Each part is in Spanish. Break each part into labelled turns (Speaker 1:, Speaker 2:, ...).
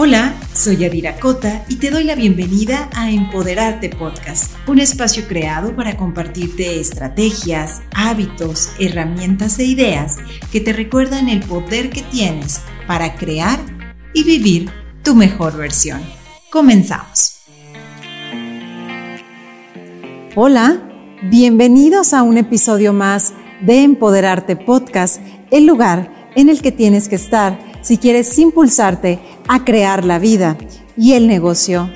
Speaker 1: Hola, soy Yadira Cota y te doy la bienvenida a Empoderarte Podcast, un espacio creado para compartirte estrategias, hábitos, herramientas e ideas que te recuerdan el poder que tienes para crear y vivir tu mejor versión. Comenzamos. Hola, bienvenidos a un episodio más de Empoderarte Podcast, el lugar en el que tienes que estar si quieres impulsarte a crear la vida y el negocio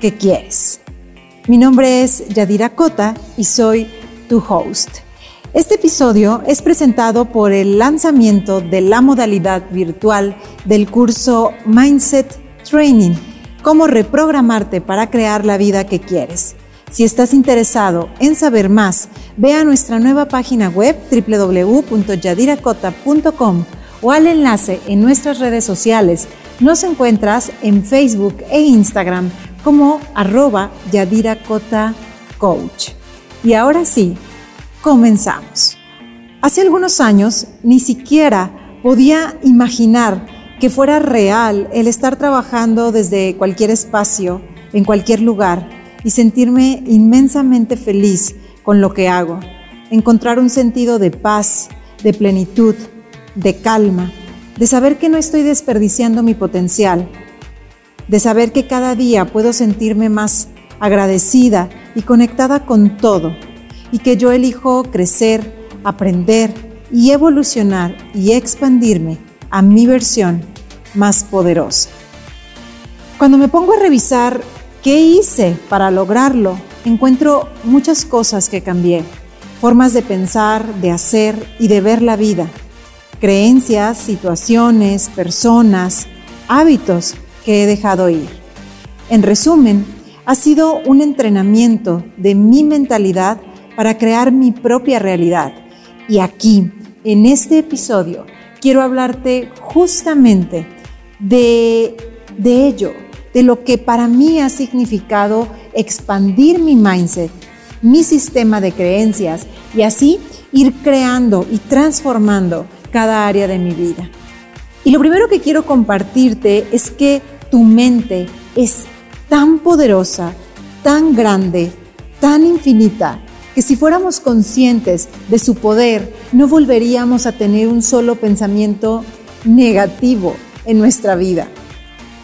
Speaker 1: que quieres. Mi nombre es Yadira Cota y soy tu host. Este episodio es presentado por el lanzamiento de la modalidad virtual del curso Mindset Training, cómo reprogramarte para crear la vida que quieres. Si estás interesado en saber más, ve a nuestra nueva página web www.yadiracota.com o al enlace en nuestras redes sociales. Nos encuentras en Facebook e Instagram como arroba Yadira Coach. Y ahora sí, comenzamos. Hace algunos años ni siquiera podía imaginar que fuera real el estar trabajando desde cualquier espacio, en cualquier lugar, y sentirme inmensamente feliz con lo que hago, encontrar un sentido de paz, de plenitud, de calma, de saber que no estoy desperdiciando mi potencial, de saber que cada día puedo sentirme más agradecida y conectada con todo, y que yo elijo crecer, aprender y evolucionar y expandirme a mi versión más poderosa. Cuando me pongo a revisar qué hice para lograrlo, encuentro muchas cosas que cambié, formas de pensar, de hacer y de ver la vida creencias, situaciones, personas, hábitos que he dejado ir. En resumen, ha sido un entrenamiento de mi mentalidad para crear mi propia realidad. Y aquí, en este episodio, quiero hablarte justamente de, de ello, de lo que para mí ha significado expandir mi mindset, mi sistema de creencias y así ir creando y transformando cada área de mi vida. Y lo primero que quiero compartirte es que tu mente es tan poderosa, tan grande, tan infinita, que si fuéramos conscientes de su poder, no volveríamos a tener un solo pensamiento negativo en nuestra vida.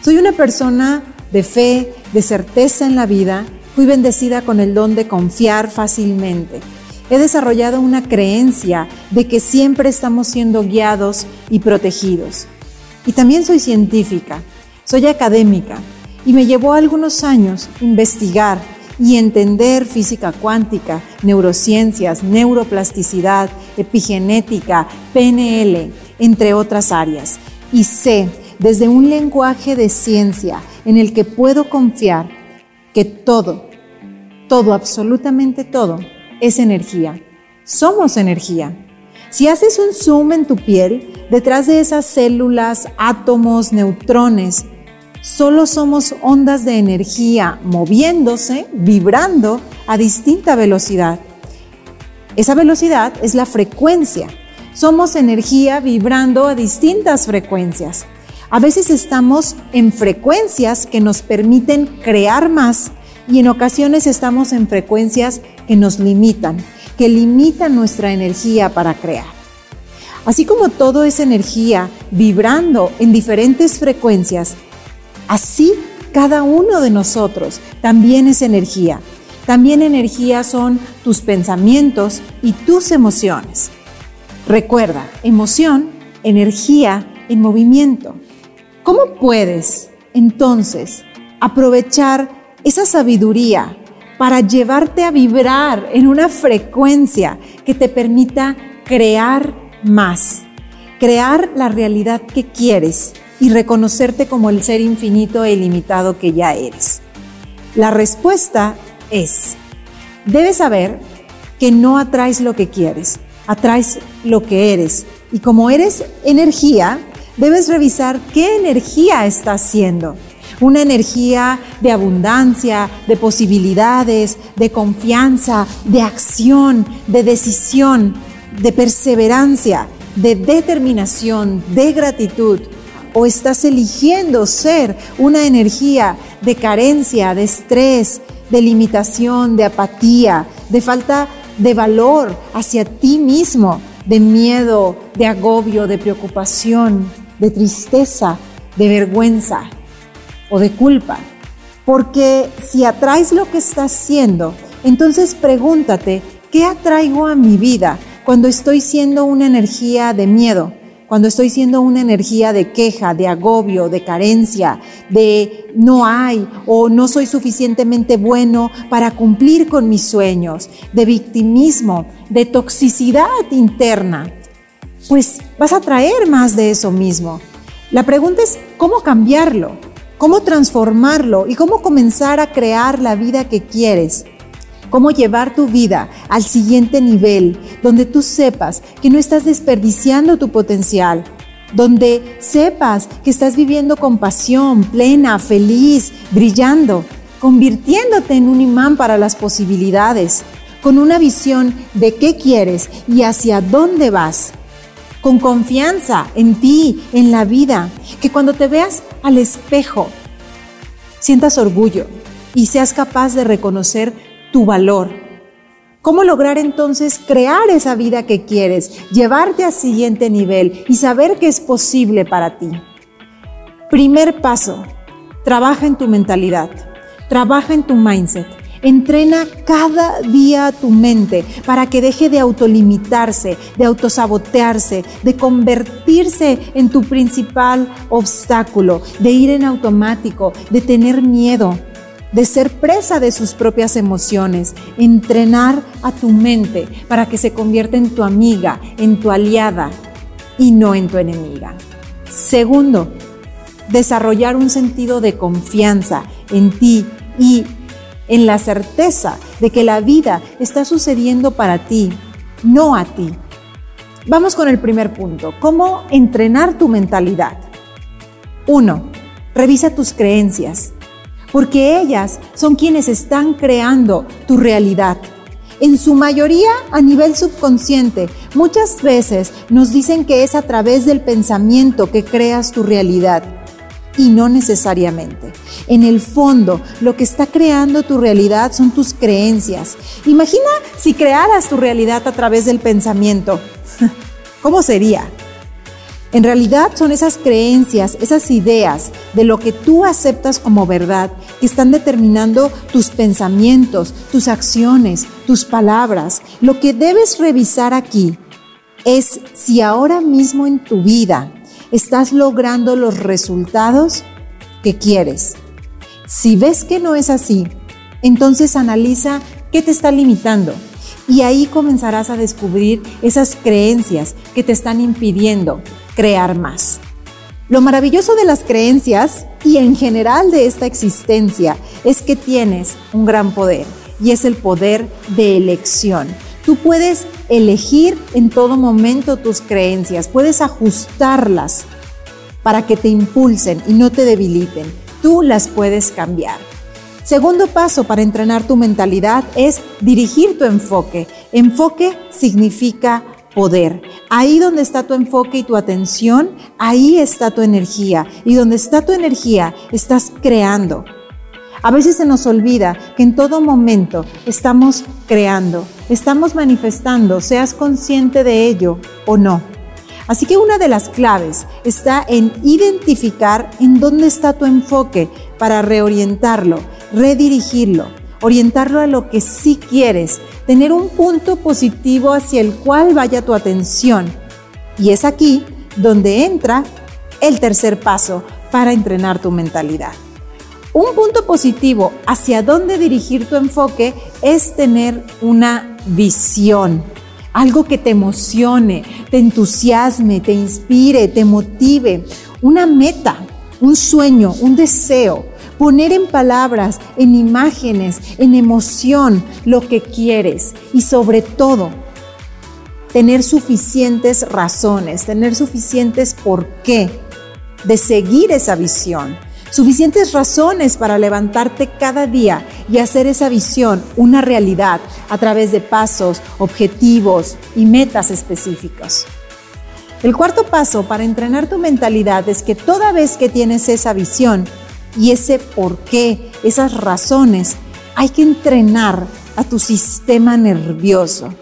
Speaker 1: Soy una persona de fe, de certeza en la vida, fui bendecida con el don de confiar fácilmente He desarrollado una creencia de que siempre estamos siendo guiados y protegidos. Y también soy científica, soy académica y me llevó algunos años investigar y entender física cuántica, neurociencias, neuroplasticidad, epigenética, PNL, entre otras áreas. Y sé desde un lenguaje de ciencia en el que puedo confiar que todo, todo, absolutamente todo, es energía. Somos energía. Si haces un zoom en tu piel, detrás de esas células, átomos, neutrones, solo somos ondas de energía moviéndose, vibrando a distinta velocidad. Esa velocidad es la frecuencia. Somos energía vibrando a distintas frecuencias. A veces estamos en frecuencias que nos permiten crear más y en ocasiones estamos en frecuencias que nos limitan, que limitan nuestra energía para crear. Así como todo es energía vibrando en diferentes frecuencias, así cada uno de nosotros también es energía. También energía son tus pensamientos y tus emociones. Recuerda, emoción, energía en movimiento. ¿Cómo puedes entonces aprovechar esa sabiduría para llevarte a vibrar en una frecuencia que te permita crear más, crear la realidad que quieres y reconocerte como el ser infinito e ilimitado que ya eres. La respuesta es, debes saber que no atraes lo que quieres, atraes lo que eres. Y como eres energía, debes revisar qué energía estás siendo una energía de abundancia, de posibilidades, de confianza, de acción, de decisión, de perseverancia, de determinación, de gratitud. o estás eligiendo ser una energía de carencia, de estrés, de limitación, de apatía, de falta de valor hacia ti mismo, de miedo, de agobio, de preocupación, de tristeza, de vergüenza o de culpa. Porque si atraes lo que estás siendo, entonces pregúntate, ¿qué atraigo a mi vida cuando estoy siendo una energía de miedo? Cuando estoy siendo una energía de queja, de agobio, de carencia, de no hay o no soy suficientemente bueno para cumplir con mis sueños, de victimismo, de toxicidad interna, pues vas a traer más de eso mismo. La pregunta es cómo cambiarlo, cómo transformarlo y cómo comenzar a crear la vida que quieres. Cómo llevar tu vida al siguiente nivel, donde tú sepas que no estás desperdiciando tu potencial, donde sepas que estás viviendo con pasión, plena, feliz, brillando, convirtiéndote en un imán para las posibilidades, con una visión de qué quieres y hacia dónde vas, con confianza en ti, en la vida, que cuando te veas al espejo, sientas orgullo y seas capaz de reconocer tu valor. ¿Cómo lograr entonces crear esa vida que quieres, llevarte al siguiente nivel y saber que es posible para ti? Primer paso, trabaja en tu mentalidad, trabaja en tu mindset. Entrena cada día tu mente para que deje de autolimitarse, de autosabotearse, de convertirse en tu principal obstáculo, de ir en automático, de tener miedo, de ser presa de sus propias emociones, entrenar a tu mente para que se convierta en tu amiga, en tu aliada y no en tu enemiga. Segundo, desarrollar un sentido de confianza en ti y en la certeza de que la vida está sucediendo para ti, no a ti. Vamos con el primer punto, cómo entrenar tu mentalidad. Uno, revisa tus creencias porque ellas son quienes están creando tu realidad. En su mayoría a nivel subconsciente, muchas veces nos dicen que es a través del pensamiento que creas tu realidad y no necesariamente. En el fondo, lo que está creando tu realidad son tus creencias. Imagina si crearas tu realidad a través del pensamiento. ¿Cómo sería? En realidad son esas creencias, esas ideas de lo que tú aceptas como verdad que están determinando tus pensamientos, tus acciones, tus palabras. Lo que debes revisar aquí es si ahora mismo en tu vida estás logrando los resultados que quieres. Si ves que no es así, entonces analiza qué te está limitando y ahí comenzarás a descubrir esas creencias que te están impidiendo crear más. Lo maravilloso de las creencias y en general de esta existencia es que tienes un gran poder y es el poder de elección. Tú puedes elegir en todo momento tus creencias, puedes ajustarlas para que te impulsen y no te debiliten. Tú las puedes cambiar. Segundo paso para entrenar tu mentalidad es dirigir tu enfoque. Enfoque significa poder. Ahí donde está tu enfoque y tu atención, ahí está tu energía. Y donde está tu energía, estás creando. A veces se nos olvida que en todo momento estamos creando, estamos manifestando, seas consciente de ello o no. Así que una de las claves está en identificar en dónde está tu enfoque para reorientarlo, redirigirlo, orientarlo a lo que sí quieres, tener un punto positivo hacia el cual vaya tu atención. Y es aquí donde entra el tercer paso para entrenar tu mentalidad. Un punto positivo hacia dónde dirigir tu enfoque es tener una visión, algo que te emocione, te entusiasme, te inspire, te motive, una meta, un sueño, un deseo. Poner en palabras, en imágenes, en emoción lo que quieres. Y sobre todo tener suficientes razones, tener suficientes por qué de seguir esa visión, suficientes razones para levantarte cada día y hacer esa visión una realidad a través de pasos, objetivos y metas específicos. El cuarto paso para entrenar tu mentalidad es que toda vez que tienes esa visión y ese por qué, esas razones, hay que entrenar a tu sistema nervioso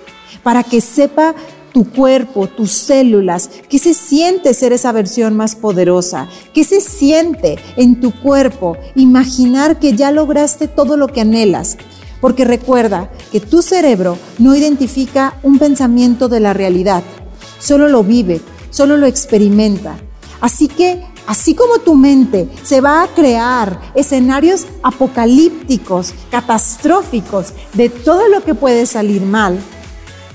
Speaker 1: para que sepa tu cuerpo, tus células, qué se siente ser esa versión más poderosa, qué se siente en tu cuerpo imaginar que ya lograste todo lo que anhelas. Porque recuerda que tu cerebro no identifica un pensamiento de la realidad, solo lo vive, solo lo experimenta. Así que, así como tu mente se va a crear escenarios apocalípticos, catastróficos, de todo lo que puede salir mal,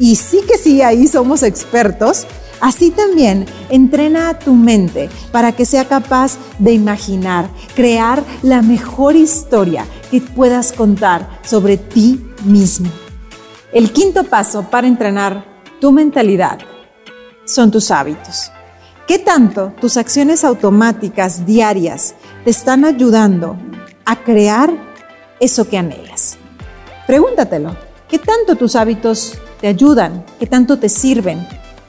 Speaker 1: y sí que sí, ahí somos expertos, Así también entrena a tu mente para que sea capaz de imaginar, crear la mejor historia que puedas contar sobre ti mismo. El quinto paso para entrenar tu mentalidad son tus hábitos. ¿Qué tanto tus acciones automáticas diarias te están ayudando a crear eso que anhelas? Pregúntatelo. ¿Qué tanto tus hábitos te ayudan? ¿Qué tanto te sirven?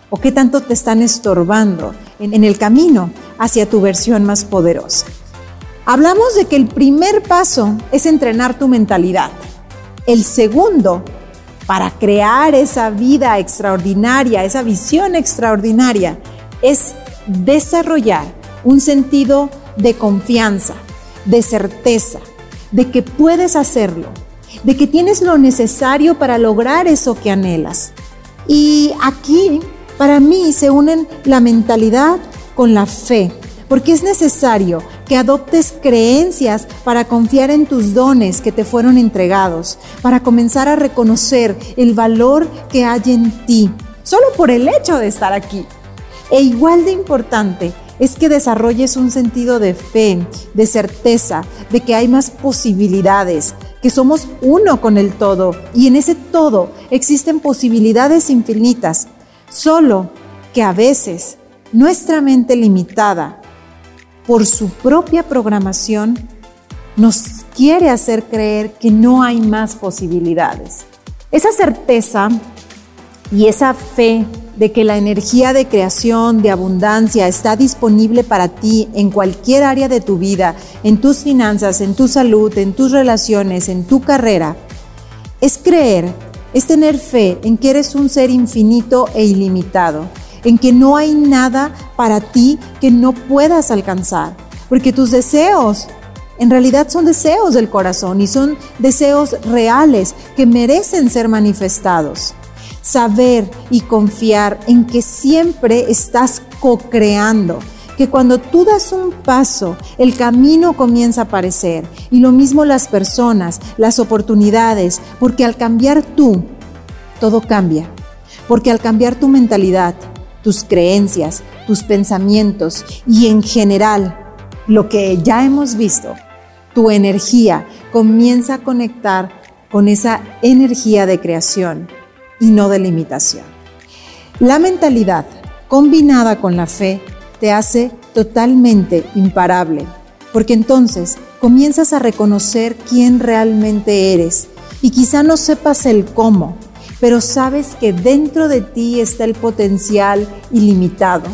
Speaker 1: ¿O qué tanto te están estorbando en, el camino hacia tu versión más poderosa? Hablamos de que el primer paso es entrenar tu mentalidad. El segundo para crear esa vida extraordinaria, esa visión extraordinaria, es desarrollar un sentido de confianza, de certeza, de que puedes hacerlo, de que tienes lo necesario para lograr eso que anhelas. Y aquí, para mí, se unen la mentalidad con la fe porque es necesario que adoptes creencias para confiar en tus dones que te fueron entregados, para comenzar a reconocer el valor que hay en ti, solo por el hecho de estar aquí. E igual de importante es que desarrolles un sentido de fe, de certeza, de que hay más posibilidades, que somos uno con el todo y en ese todo existen posibilidades infinitas, solo que a veces nuestra mente limitada por su propia programación, nos quiere hacer creer que no hay más posibilidades. Esa certeza y esa fe de que la energía de creación, de abundancia está disponible para ti en cualquier área de tu vida, en tus finanzas, en tu salud, en tus relaciones, en tu carrera, es creer, es tener fe en que eres un ser infinito e ilimitado en que no hay nada para ti que no puedas alcanzar, porque tus deseos en realidad son deseos del corazón y son deseos reales que merecen ser manifestados. Saber y confiar en que siempre estás co-creando, que cuando tú das un paso, el camino comienza a aparecer. Y lo mismo las personas, las oportunidades, porque al cambiar tú, todo cambia, porque al cambiar tu mentalidad, tus creencias, tus pensamientos y en general lo que ya hemos visto, tu energía comienza a conectar con esa energía de creación y no de limitación. La mentalidad combinada con la fe te hace totalmente imparable, porque entonces comienzas a reconocer quién realmente eres y quizá no sepas el cómo, pero sabes que dentro de ti está el potencial ilimitado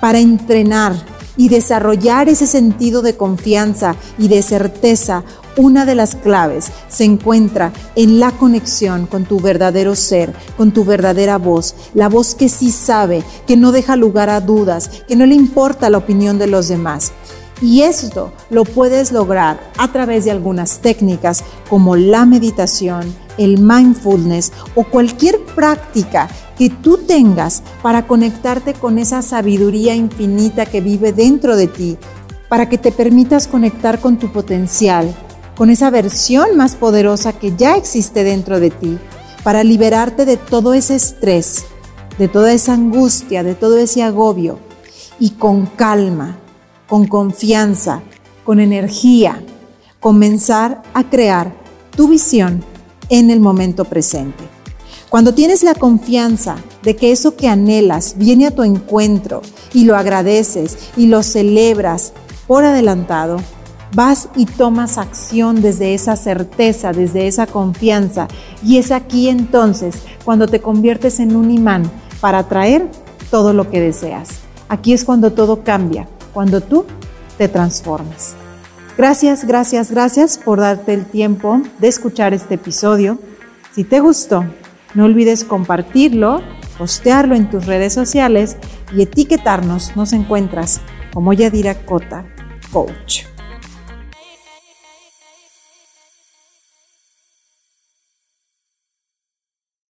Speaker 1: para entrenar y desarrollar ese sentido de confianza y de certeza. Una de las claves se encuentra en la conexión con tu verdadero ser, con tu verdadera voz, la voz que sí sabe, que no deja lugar a dudas, que no le importa la opinión de los demás. Y esto lo puedes lograr a través de algunas técnicas como la meditación, el mindfulness o cualquier práctica que tú tengas para conectarte con esa sabiduría infinita que vive dentro de ti, para que te permitas conectar con tu potencial, con esa versión más poderosa que ya existe dentro de ti, para liberarte de todo ese estrés, de toda esa angustia, de todo ese agobio y con calma, con confianza, con energía, comenzar a crear tu visión en el momento presente. Cuando tienes la confianza de que eso que anhelas viene a tu encuentro y lo agradeces y lo celebras por adelantado, vas y tomas acción desde esa certeza, desde esa confianza. Y es aquí entonces cuando te conviertes en un imán para atraer todo lo que deseas. Aquí es cuando todo cambia, cuando tú te transformas. Gracias, gracias, gracias por darte el tiempo de escuchar este episodio. Si te gustó, no olvides compartirlo, postearlo en tus redes sociales y etiquetarnos. Nos encuentras como Yadira Cota Coach.